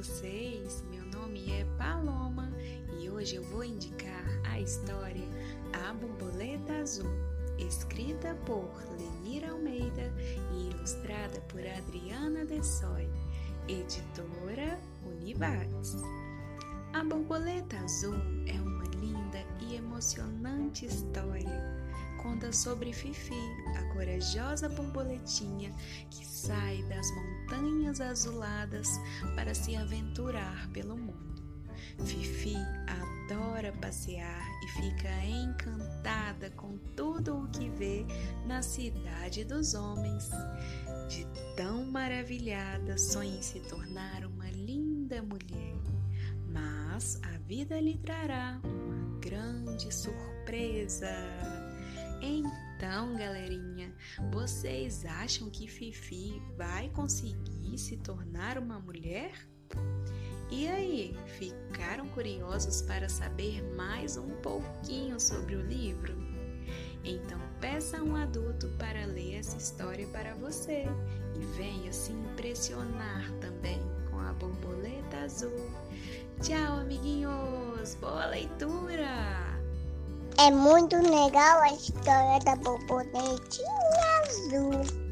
vocês? Meu nome é Paloma e hoje eu vou indicar a história A Borboleta Azul, escrita por Lenira Almeida e ilustrada por Adriana Dessoy, editora Univates. A Borboleta Azul é uma linda e emocionante história conta sobre Fifi, a corajosa borboletinha que sai das montanhas azuladas para se aventurar pelo mundo. Fifi adora passear e fica encantada com tudo o que vê na cidade dos homens. De tão maravilhada, sonha em se tornar uma linda mulher. Mas a vida lhe trará uma grande surpresa. Então, galerinha, vocês acham que Fifi vai conseguir se tornar uma mulher? E aí, ficaram curiosos para saber mais um pouquinho sobre o livro? Então peça um adulto para ler essa história para você e venha se impressionar também com a borboleta azul. Tchau, amiguinhos! Boa leitura! É muito legal a história da borboletinha azul.